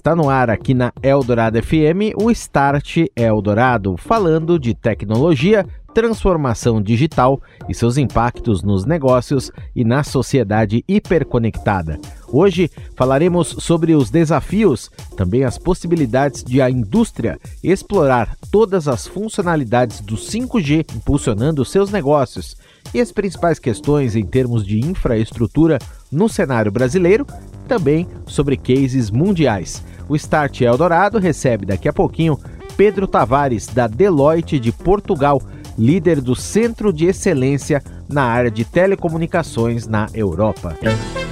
Está no ar aqui na Eldorado FM o Start Eldorado, falando de tecnologia, transformação digital e seus impactos nos negócios e na sociedade hiperconectada. Hoje falaremos sobre os desafios, também as possibilidades de a indústria explorar todas as funcionalidades do 5G, impulsionando seus negócios, e as principais questões em termos de infraestrutura no cenário brasileiro, também sobre cases mundiais. O Start Eldorado recebe daqui a pouquinho Pedro Tavares, da Deloitte de Portugal líder do Centro de Excelência na área de telecomunicações na Europa.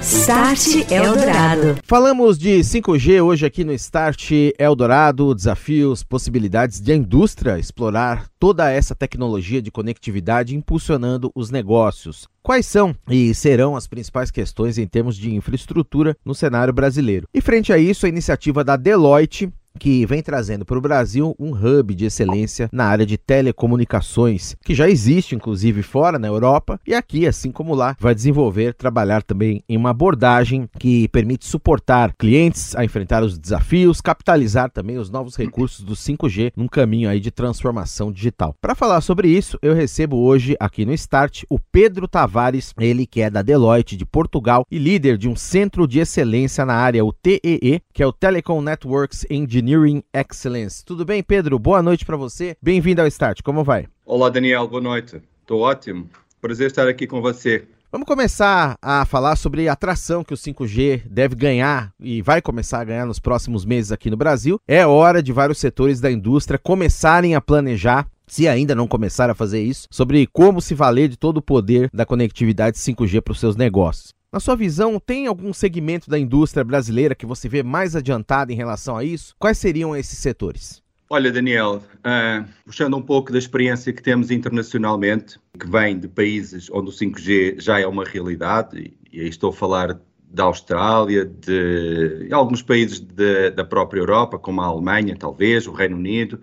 Start Eldorado. Falamos de 5G hoje aqui no Start Eldorado, desafios, possibilidades de a indústria explorar toda essa tecnologia de conectividade impulsionando os negócios. Quais são e serão as principais questões em termos de infraestrutura no cenário brasileiro? E frente a isso, a iniciativa da Deloitte que vem trazendo para o Brasil um hub de excelência na área de telecomunicações, que já existe inclusive fora na Europa e aqui, assim como lá, vai desenvolver, trabalhar também em uma abordagem que permite suportar clientes a enfrentar os desafios, capitalizar também os novos recursos do 5G num caminho aí de transformação digital. Para falar sobre isso, eu recebo hoje aqui no Start o Pedro Tavares, ele que é da Deloitte de Portugal e líder de um centro de excelência na área, o TEE, que é o Telecom Networks Engineering Engineering Excellence. Tudo bem, Pedro? Boa noite para você. Bem-vindo ao Start. Como vai? Olá, Daniel. Boa noite. Estou ótimo. Prazer estar aqui com você. Vamos começar a falar sobre a atração que o 5G deve ganhar e vai começar a ganhar nos próximos meses aqui no Brasil. É hora de vários setores da indústria começarem a planejar se ainda não começaram a fazer isso, sobre como se valer de todo o poder da conectividade 5G para os seus negócios. Na sua visão, tem algum segmento da indústria brasileira que você vê mais adiantado em relação a isso? Quais seriam esses setores? Olha, Daniel, uh, puxando um pouco da experiência que temos internacionalmente, que vem de países onde o 5G já é uma realidade, e aí estou a falar da Austrália, de, de alguns países de, da própria Europa, como a Alemanha, talvez, o Reino Unido.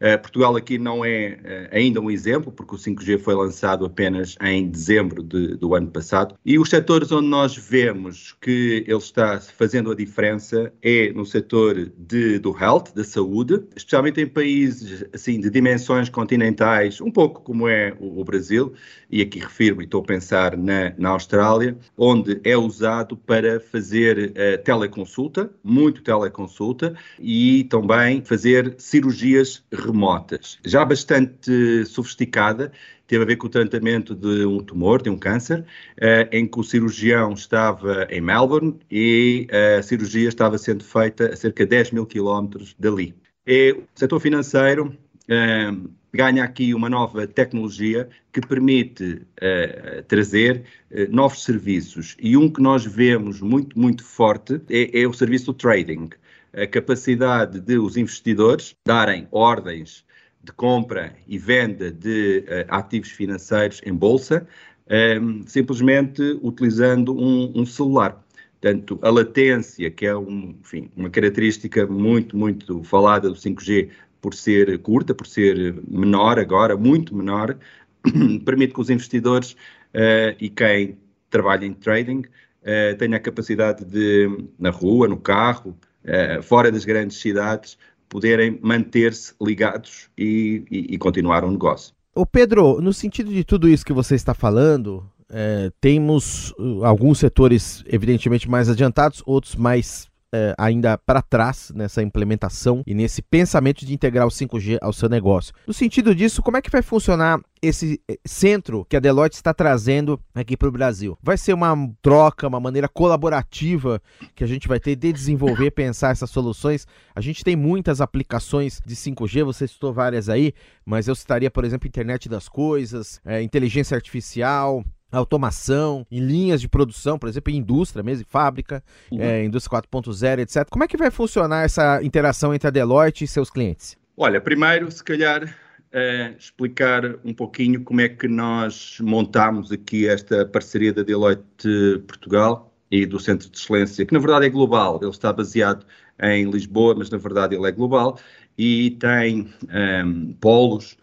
Uh, Portugal aqui não é uh, ainda um exemplo, porque o 5G foi lançado apenas em dezembro de, do ano passado. E os setores onde nós vemos que ele está fazendo a diferença é no setor de, do health, da saúde, especialmente em países assim de dimensões continentais, um pouco como é o, o Brasil, e aqui refiro e estou a pensar na, na Austrália, onde é usado para fazer uh, teleconsulta, muito teleconsulta, e também fazer cirurgias remotas, já bastante sofisticada, teve a ver com o tratamento de um tumor, de um câncer, eh, em que o cirurgião estava em Melbourne e a cirurgia estava sendo feita a cerca de 10 mil quilómetros dali. E o setor financeiro eh, ganha aqui uma nova tecnologia que permite eh, trazer novos serviços. E um que nós vemos muito, muito forte é, é o serviço do trading a capacidade de os investidores darem ordens de compra e venda de uh, ativos financeiros em bolsa, um, ehm, simplesmente utilizando um, um, celular. Portanto, a latência, que é um, enfim, uma característica muito, muito falada do 5G, por ser curta, por ser menor agora, muito menor, permite que os investidores uh, e quem trabalha em trading uh, tenha a capacidade de, na rua, no carro, uh, fora das grandes cidades, poderem manter-se ligados e, e, e, continuar um negócio. O Pedro, no sentido de tudo isso que você está falando, é, temos uh, alguns setores evidentemente mais adiantados, outros mais é, ainda para trás nessa implementação e nesse pensamento de integrar o 5G ao seu negócio. No sentido disso, como é que vai funcionar esse eh, centro que a Deloitte está trazendo aqui para o Brasil? Vai ser uma troca, uma maneira colaborativa que a gente vai ter de desenvolver, pensar essas soluções? A gente tem muitas aplicações de 5G, você citou várias aí, mas eu citaria, por exemplo, internet das coisas, é, inteligência artificial, automação, em linhas de produção, por exemplo, em indústria mesmo, em fábrica, uhum. é, indústria 4.0, etc. Como é que vai funcionar essa interação entre a Deloitte e seus clientes? Olha, primeiro, se calhar, uh, explicar um pouquinho como é que nós montámos aqui esta parceria da Deloitte Portugal e do Centro de Excelência, que na verdade é global, ele está baseado em Lisboa, mas na verdade ele é global e tem um, ehm, polos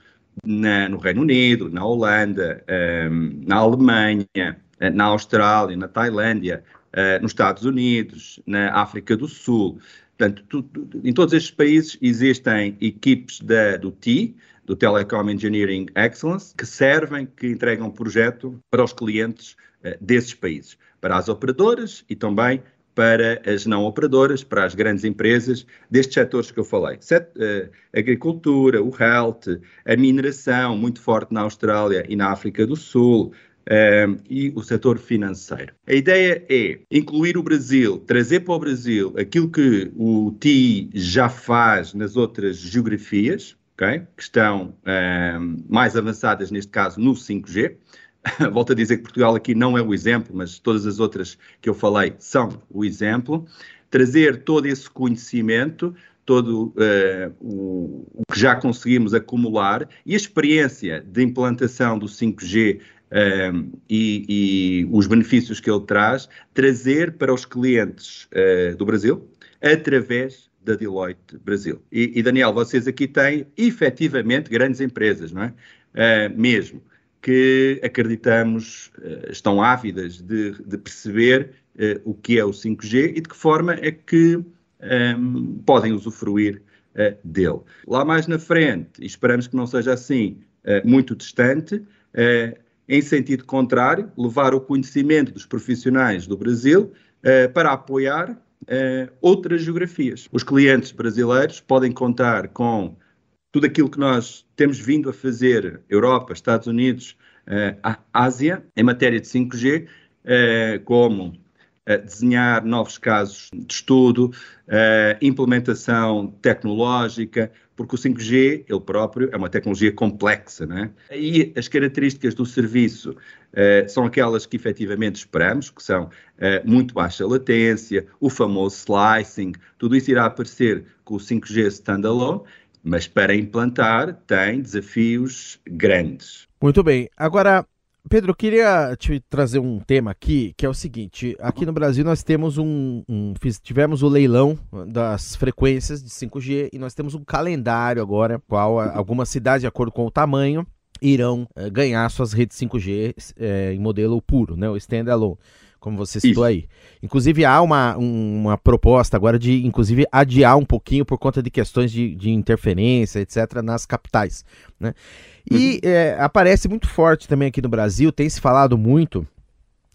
na, no Reino Unido, na Holanda, um, ehm, na Alemanha, eh, na Austrália, na Tailândia, uh, nos Estados Unidos, na África do Sul. Portanto, em todos estes países existem equipes da, do TI, do Telecom Engineering Excellence, que servem, que entregam projeto para os clientes uh, desses países, para as operadoras e também para as não operadoras, para as grandes empresas destes setores que eu falei. Set, uh, agricultura, o health, a mineração, muito forte na Austrália e na África do Sul, uh, e o setor financeiro. A ideia é incluir o Brasil, trazer para o Brasil aquilo que o TI já faz nas outras geografias, okay, que estão uh, mais avançadas, neste caso, no 5G. Volto a dizer que Portugal aqui não é o exemplo, mas todas as outras que eu falei são o exemplo. Trazer todo esse conhecimento, todo uh, o, o, que já conseguimos acumular e a experiência de implantação do 5G uh, e, e, os benefícios que ele traz, trazer para os clientes uh, do Brasil através da Deloitte Brasil. E, e, Daniel, vocês aqui têm efetivamente grandes empresas, não é? Uh, mesmo, que acreditamos estão ávidas de, de perceber o que é o 5G e de que forma é que um, podem usufruir dele. Lá mais na frente, e esperamos que não seja assim muito distante, em sentido contrário, levar o conhecimento dos profissionais do Brasil para apoiar outras geografias. Os clientes brasileiros podem contar com tudo aquilo que nós temos vindo a fazer, Europa, Estados Unidos, uh, Ásia, em matéria de 5G, como desenhar novos casos de estudo, implementação tecnológica, porque o 5G, ele próprio, é uma tecnologia complexa, né? E as características do serviço uh, são aquelas que efetivamente esperamos, que são uh, muito baixa latência, o famoso slicing, tudo isso irá aparecer com o 5G standalone, mas para implantar tem desafios grandes. Muito bem. Agora, Pedro, eu queria te trazer um tema aqui, que é o seguinte: aqui no Brasil nós temos um, um, tivemos o leilão das frequências de 5G e nós temos um calendário agora, qual algumas cidades, de acordo com o tamanho, irão é, ganhar suas redes 5G é, em modelo puro, né, o standalone como você citou Isso. aí. Inclusive, há uma, uma proposta agora de, inclusive, adiar um pouquinho por conta de questões de, de interferência, etc., nas capitais. Né? E uhum. é, aparece muito forte também aqui no Brasil, tem se falado muito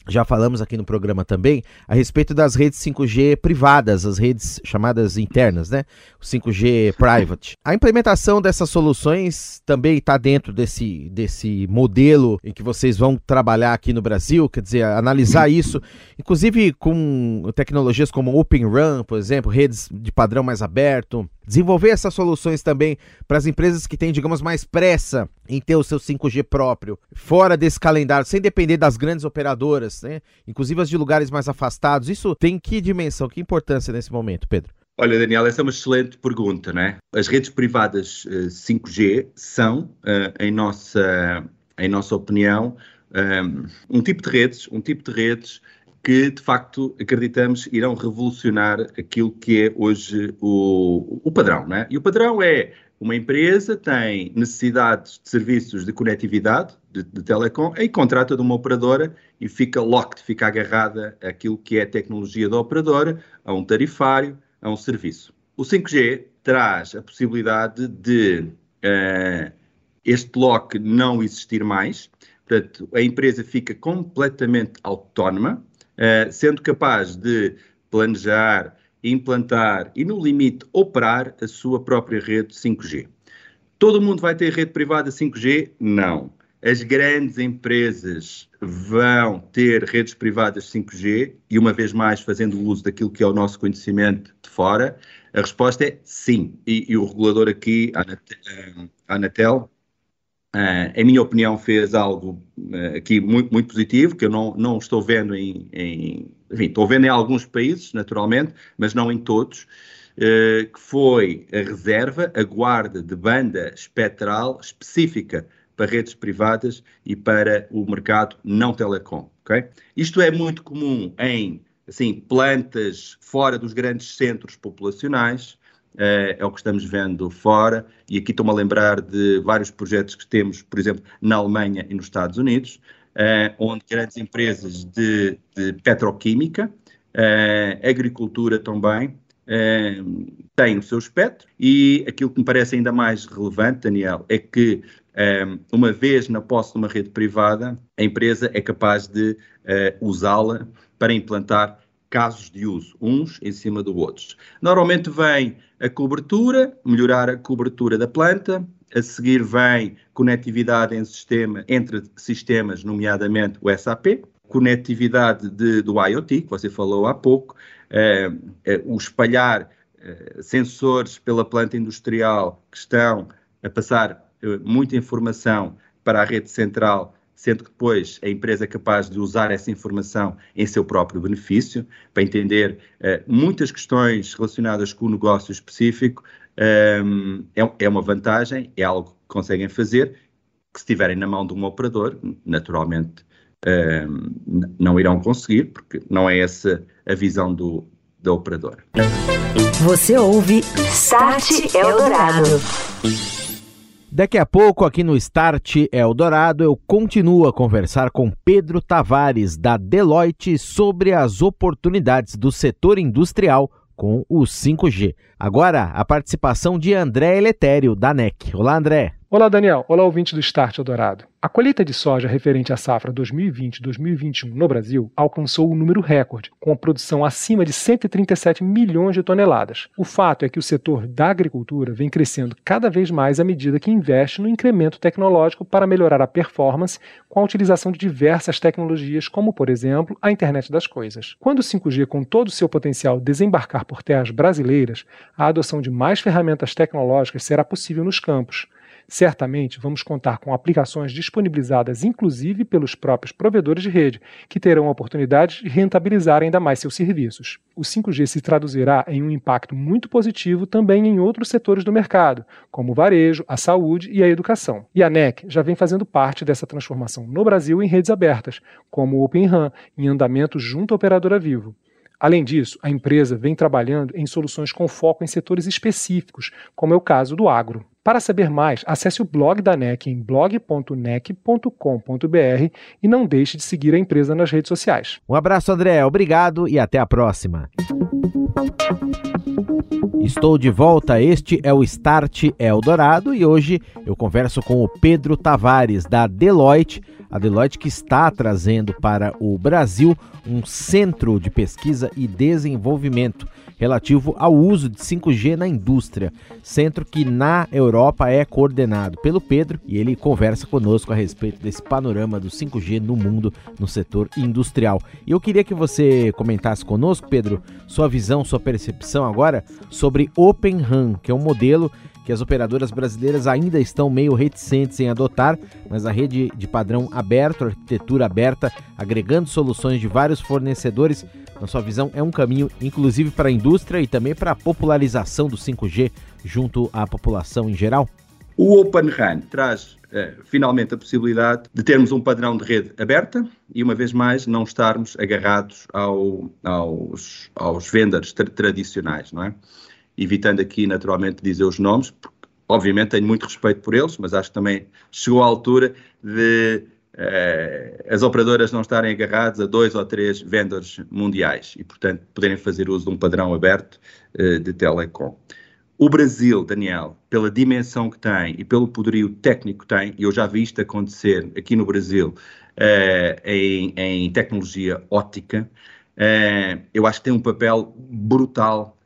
já falamos aqui no programa também a respeito das redes 5G privadas, as redes chamadas internas, né? O 5G private. A implementação dessas soluções também está dentro desse, desse modelo em que vocês vão trabalhar aqui no Brasil, quer dizer, analisar isso, inclusive com tecnologias como Open RAN, por exemplo, redes de padrão mais aberto, Desenvolver essas soluções também para as empresas que têm, digamos, mais pressa em ter o seu 5G próprio, fora desse calendário, sem depender das grandes operadoras, né? inclusive as de lugares mais afastados. Isso tem que dimensão, que importância nesse momento, Pedro? Olha, Daniel, essa é uma excelente pergunta, né? As redes privadas 5G eh, são, uh, em, nossa, em nossa opinião, um, eh, um tipo de redes, um tipo de redes que de facto acreditamos irão revolucionar aquilo que é hoje o, o padrão. Né? E o padrão é uma empresa tem necessidades de serviços de conectividade, de, de telecom, e contrata de uma operadora e fica locked, fica agarrada àquilo que é a tecnologia da operadora, a um tarifário, a um serviço. O 5G traz a possibilidade de uh, este lock não existir mais, portanto, a empresa fica completamente autónoma, eh, sendo capaz de planejar, implantar e, no limite, operar a sua própria rede 5G. Todo mundo vai ter rede privada 5G? Não. As grandes empresas vão ter redes privadas 5G e, uma vez mais, fazendo uso daquilo que é o nosso conhecimento de fora, a resposta é sim. E, e o regulador aqui, a Anatel, Uh, em minha opinião, fez algo uh, aqui muito, muito positivo, que eu não, não estou vendo em, em, Enfim, estou vendo em alguns países, naturalmente, mas não em todos. que foi a reserva, a guarda de banda espectral específica para redes privadas e para o mercado não telecom. Okay? Isto é muito comum em assim, plantas fora dos grandes centros populacionais, uh, é o que estamos vendo fora, e aqui estou-me a lembrar de vários projetos que temos, por exemplo, na Alemanha e nos Estados Unidos, uh, onde grandes empresas de, de petroquímica, uh, agricultura também, têm o seu espectro, e aquilo que me parece ainda mais relevante, Daniel, é que uma vez na posse de uma rede privada, a empresa é capaz de usá-la para implantar casos de uso, uns em cima do outros. Normalmente vem a cobertura, melhorar a cobertura da planta, a seguir vem conectividade em sistema, entre sistemas, nomeadamente o SAP, conectividade de, do IoT, que você falou há pouco, eh, eh, o espalhar eh, sensores pela planta industrial que estão a passar muita informação para a rede central sendo que depois a empresa é capaz de usar essa informação em seu próprio benefício, para entender uh, muitas questões relacionadas com o negócio específico, um, é, é, uma vantagem, é algo que conseguem fazer, que se estiverem na mão de um operador, naturalmente um, não irão conseguir, porque não é essa a visão do, da operadora. Você ouve Start Eldorado. Daqui a pouco, aqui no Start Eldorado, eu continuo a conversar com Pedro Tavares, da Deloitte, sobre as oportunidades do setor industrial com o 5G. Agora, a participação de André Eletério, da NEC. Olá, André. Olá, Daniel. Olá, ouvinte do Start Eldorado. A colheita de soja referente à safra 2020-2021 no Brasil alcançou um número recorde, com a produção acima de 137 milhões de toneladas. O fato é que o setor da agricultura vem crescendo cada vez mais à medida que investe no incremento tecnológico para melhorar a performance com a utilização de diversas tecnologias, como, por exemplo, a internet das coisas. Quando o 5G, com todo o seu potencial, desembarcar por terras brasileiras, a adoção de mais ferramentas tecnológicas será possível nos campos. Certamente vamos contar com aplicações disponibilizadas inclusive pelos próprios provedores de rede, que terão a oportunidade de rentabilizar ainda mais seus serviços. O 5G se traduzirá em um impacto muito positivo também em outros setores do mercado, como o varejo, a saúde e a educação. E a NEC já vem fazendo parte dessa transformação no Brasil em redes abertas, como o Open RAN, em andamento junto à operadora Vivo. Além disso, a empresa vem trabalhando em soluções com foco em setores específicos, como é o caso do agro. Para saber mais, acesse o blog da NEC em blog.nec.com.br e não deixe de seguir a empresa nas redes sociais. Um abraço, André. Obrigado e até a próxima. Estou de volta, este é o Start Eldorado e hoje eu converso com o Pedro Tavares da Deloitte, a Deloitte que está trazendo para o Brasil um centro de pesquisa e desenvolvimento relativo ao uso de 5G na indústria, centro que na Europa é coordenado pelo Pedro e ele conversa conosco a respeito desse panorama do 5G no mundo no setor industrial. E eu queria que você comentasse conosco, Pedro, sua visão, sua percepção agora sobre Open RAN, que é um modelo que as operadoras brasileiras ainda estão meio reticentes em adotar, mas a rede de padrão aberto, arquitetura aberta, agregando soluções de vários fornecedores, na sua visão, é um caminho inclusive para a indústria e também para a popularização do 5G junto à população em geral? O Open RAN traz eh, finalmente a possibilidade de termos um padrão de rede aberta e, uma vez mais, não estarmos agarrados ao, aos, aos vendors tra tradicionais, não é? Evitando aqui naturalmente dizer os nomes, porque obviamente tenho muito respeito por eles, mas acho que também chegou a altura de eh, as operadoras não estarem agarradas a dois ou três vendors mundiais e, portanto, poderem fazer uso de um padrão aberto eh, de telecom. O Brasil, Daniel, pela dimensão que tem e pelo poderio técnico que tem, e eu já vi isto acontecer aqui no Brasil eh, em, em, tecnologia óptica, eu acho que tem um papel brutal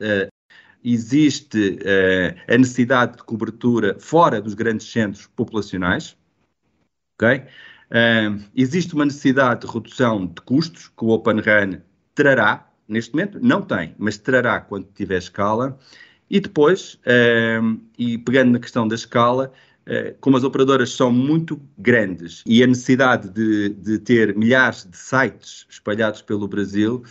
existe uh, a necessidade de cobertura fora dos grandes centros populacionais, ok? Uh, existe uma necessidade de redução de custos que o Open RAN trará, neste momento não tem, mas trará quando tiver escala, e depois, uh, e pegando na questão da escala, como as operadoras são muito grandes e a necessidade de, de ter milhares de sites espalhados pelo Brasil,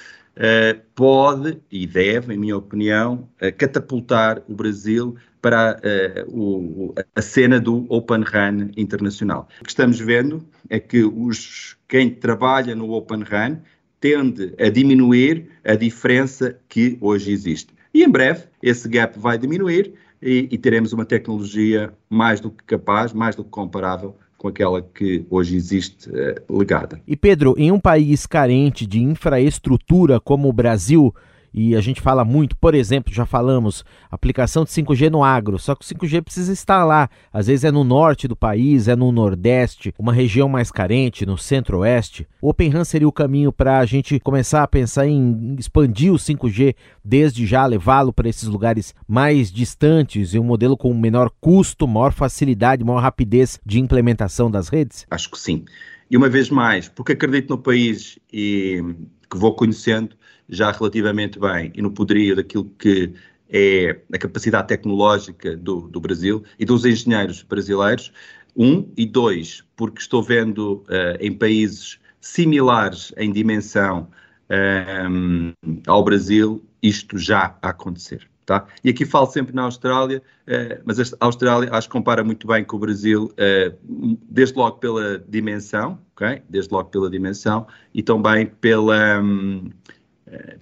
pode e deve, em minha opinião, uh, catapultar o Brasil para uh, o, a cena do Open RAN internacional. O que estamos vendo é que os, quem trabalha no Open RAN tende a diminuir a diferença que hoje existe. E em breve esse gap vai diminuir e, e teremos uma tecnologia mais do que capaz, mais do que comparável com aquela que hoje existe uh, legada. E Pedro, em um país carente de infraestrutura como o Brasil, e a gente fala muito, por exemplo, já falamos, aplicação de 5G no agro, só que o 5G precisa estar lá. Às vezes é no norte do país, é no nordeste, uma região mais carente, no centro-oeste. O Open RAN seria o caminho para a gente começar a pensar em expandir o 5G desde já, levá-lo para esses lugares mais distantes e um modelo com menor custo, maior facilidade, maior rapidez de implementação das redes? Acho que sim. E uma vez mais, porque acredito no país e que vou conhecendo, já relativamente bem e no poderio daquilo que é a capacidade tecnológica do, do Brasil e dos engenheiros brasileiros, um, e dois, porque estou vendo uh, em países similares em dimensão um, eh, ao Brasil isto já a acontecer. Tá? E aqui falo sempre na Austrália, uh, mas a Austrália acho que compara muito bem com o Brasil, uh, desde logo pela dimensão, ok? Desde logo pela dimensão e também pela, um,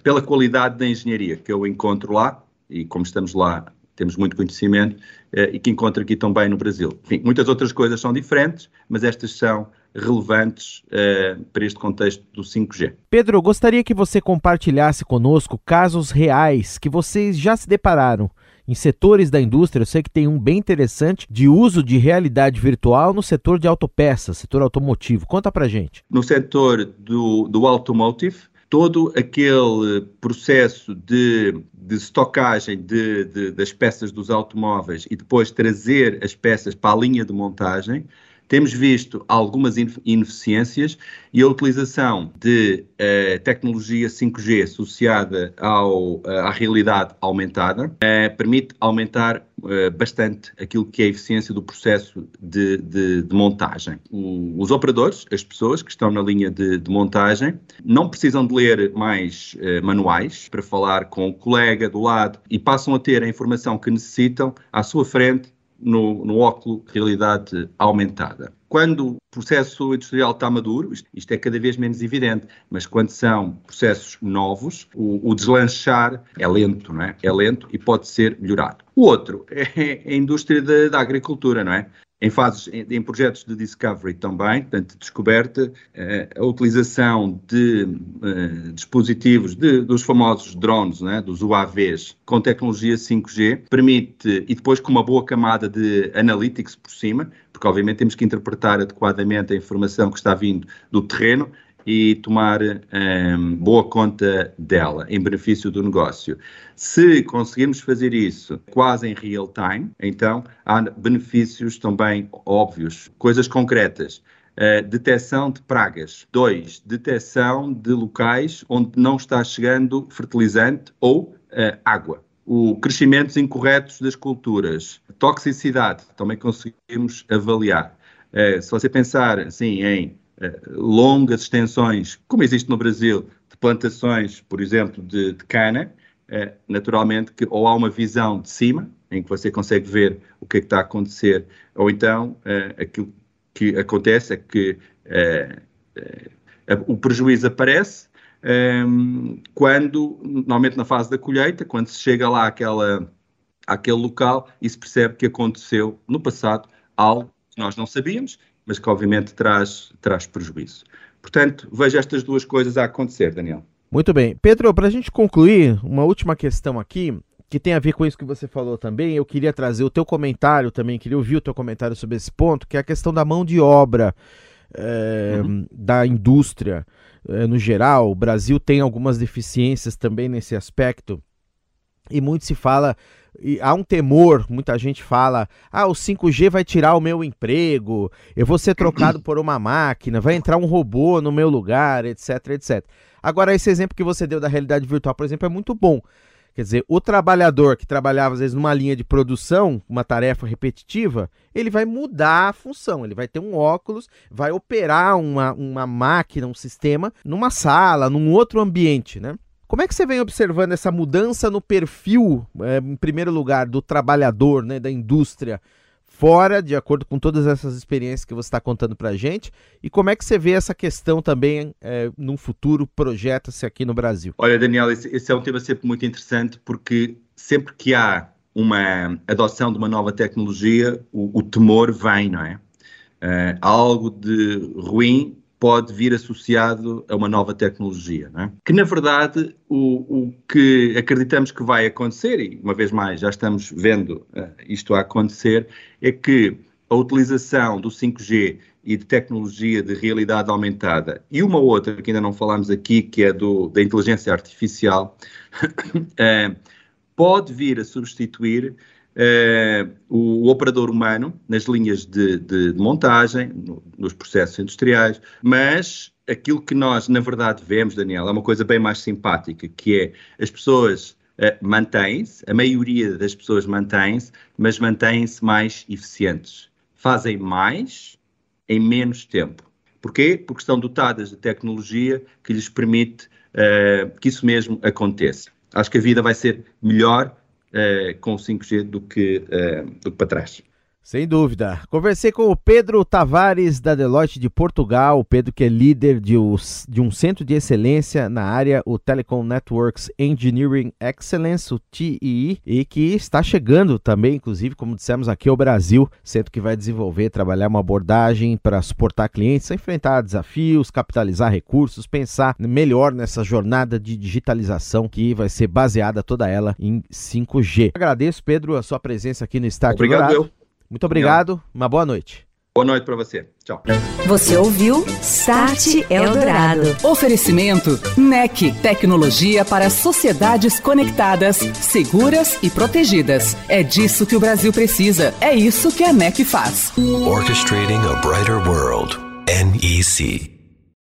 pela qualidade da engenharia que eu encontro lá, e como estamos lá, temos muito conhecimento, eh, e que encontro aqui também no Brasil. Enfim, muitas outras coisas são diferentes, mas estas são relevantes uh, para este contexto do 5G. Pedro, gostaria que você compartilhasse conosco casos reais que vocês já se depararam em setores da indústria. Eu sei que tem um bem interessante de uso de realidade virtual no setor de autopeças, setor automotivo. Conta pra gente. No setor do, do automotive, todo aquele processo de, de estocagem de, de, das peças dos automóveis e depois trazer as peças para a linha de montagem temos visto algumas ineficiências e a utilização de uh, tecnologia 5G associada ao, uh, à realidade aumentada uh, permite aumentar bastante aquilo que é a eficiência do processo de, de, de montagem. O, os operadores, as pessoas que estão na linha de, de montagem, não precisam de ler mais manuais para falar com o colega do lado e passam a ter a informação que necessitam à sua frente no, no óculo realidade aumentada. Quando o processo industrial está maduro, isto, isto, é cada vez menos evidente, mas quando são processos novos, o, o deslanchar é lento, não é? É lento e pode ser melhorado. O outro é a indústria da, da agricultura, não é? Em fases, em, projetos de discovery também, portanto, de descoberta, eh, a utilização de uh, dispositivos, de, dos famosos drones, né, dos UAVs, com tecnologia 5G, permite, e depois com uma boa camada de analytics por cima, porque obviamente temos que interpretar adequadamente a informação que está vindo do terreno, e tomar um, boa conta dela em benefício do negócio. Se conseguirmos fazer isso quase em real time, então há benefícios também óbvios, coisas concretas. Uh, detecção de pragas. Dois, detecção de locais onde não está chegando fertilizante ou uh, água. O crescimentos incorretos das culturas. Toxicidade, também conseguimos avaliar. Uh, se você pensar assim em eh, longas extensões, como existe no Brasil, de plantações, por exemplo, de, de cana, eh, naturalmente que ou há uma visão de cima, em que você consegue ver o que é que está a acontecer, ou então eh, aquilo que acontece é que o prejuízo aparece quando, normalmente na fase da colheita, quando se chega lá àquela, àquele local e se percebe que aconteceu no passado algo que nós não sabíamos mas que obviamente traz, traz prejuízo. Portanto, vejo estas duas coisas a acontecer, Daniel. Muito bem. Pedro, para a gente concluir, uma última questão aqui, que tem a ver com isso que você falou também, eu queria trazer o teu comentário também, queria ouvir o teu comentário sobre esse ponto, que é a questão da mão de obra é, uhum. da indústria é, no geral. O Brasil tem algumas deficiências também nesse aspecto, e muito se fala e há um temor, muita gente fala: ah, o 5G vai tirar o meu emprego, eu vou ser trocado por uma máquina, vai entrar um robô no meu lugar, etc, etc. Agora, esse exemplo que você deu da realidade virtual, por exemplo, é muito bom. Quer dizer, o trabalhador que trabalhava às vezes numa linha de produção, uma tarefa repetitiva, ele vai mudar a função, ele vai ter um óculos, vai operar uma, uma máquina, um sistema, numa sala, num outro ambiente, né? Como é que você vem observando essa mudança no perfil, é, em primeiro lugar, do trabalhador, né, da indústria, fora, de acordo com todas essas experiências que você está contando para a gente? E como é que você vê essa questão também é, num futuro projeta-se aqui no Brasil? Olha, Daniel, esse, esse é um tema sempre muito interessante porque sempre que há uma adoção de uma nova tecnologia, o, o temor vem, não é? Uh, algo de ruim pode vir associado a uma nova tecnologia, é? que na verdade o, o, que acreditamos que vai acontecer, e uma vez mais já estamos vendo uh, isto a acontecer, é que a utilização do 5G e de tecnologia de realidade aumentada e uma outra que ainda não falámos aqui, que é do, da inteligência artificial, uh, pode vir a substituir Uh, o, o, operador humano nas linhas de, de, de montagem, no, nos processos industriais, mas aquilo que nós, na verdade, vemos, Daniel, é uma coisa bem mais simpática, que é as pessoas uh, mantêm-se, a maioria das pessoas mantém-se, mas mantêm-se mais eficientes. Fazem mais em menos tempo. Porquê? Porque estão dotadas de tecnologia que lhes permite uh, que isso mesmo aconteça. Acho que a vida vai ser melhor uh, com 5G do que, uh, do que para trás. Sem dúvida. Conversei com o Pedro Tavares, da Deloitte de Portugal. O Pedro, que é líder de, um centro de excelência na área, o Telecom Networks Engineering Excellence, o TEE, e que está chegando também, inclusive, como dissemos aqui, ao Brasil. Centro que vai desenvolver, trabalhar uma abordagem para suportar clientes, enfrentar desafios, capitalizar recursos, pensar melhor nessa jornada de digitalização que vai ser baseada toda ela em 5G. Agradeço, Pedro, a sua presença aqui no Start Obrigado, Dourado. Muito obrigado, uma boa noite. Boa noite para você. Tchau. Você ouviu Start Eldorado. Oferecimento NEC, tecnologia para sociedades conectadas, seguras e protegidas. É disso que o Brasil precisa. É isso que a NEC faz. Orchestrating a brighter world. NEC.